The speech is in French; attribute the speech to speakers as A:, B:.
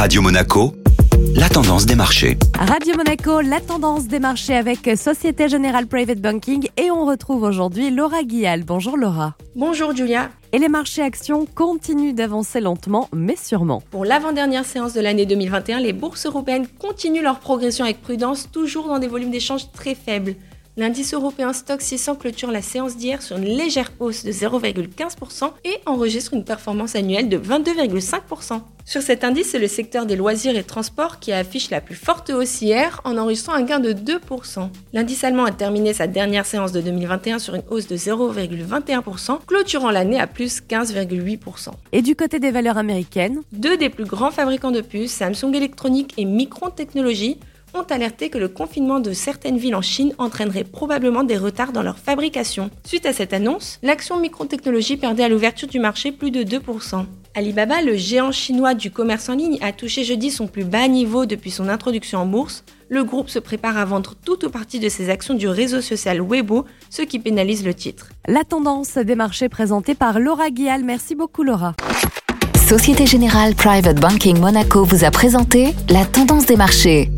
A: Radio Monaco, la tendance des marchés.
B: Radio Monaco, la tendance des marchés avec Société Générale Private Banking et on retrouve aujourd'hui Laura Guial. Bonjour Laura.
C: Bonjour Julia.
B: Et les marchés actions continuent d'avancer lentement mais sûrement.
C: Pour l'avant-dernière séance de l'année 2021, les bourses européennes continuent leur progression avec prudence, toujours dans des volumes d'échanges très faibles. L'indice européen Stock 600 clôture la séance d'hier sur une légère hausse de 0,15% et enregistre une performance annuelle de 22,5%. Sur cet indice, c'est le secteur des loisirs et transports qui affiche la plus forte hausse hier en enregistrant un gain de 2%. L'indice allemand a terminé sa dernière séance de 2021 sur une hausse de 0,21%, clôturant l'année à plus 15,8%.
B: Et du côté des valeurs américaines?
C: Deux des plus grands fabricants de puces, Samsung Electronics et Micron Technology, ont alerté que le confinement de certaines villes en Chine entraînerait probablement des retards dans leur fabrication. Suite à cette annonce, l'action microtechnologie perdait à l'ouverture du marché plus de 2%. Alibaba, le géant chinois du commerce en ligne, a touché jeudi son plus bas niveau depuis son introduction en bourse. Le groupe se prépare à vendre tout ou partie de ses actions du réseau social Weibo, ce qui pénalise le titre.
B: La tendance des marchés présentée par Laura Guial. Merci beaucoup Laura.
D: Société Générale Private Banking Monaco vous a présenté la tendance des marchés.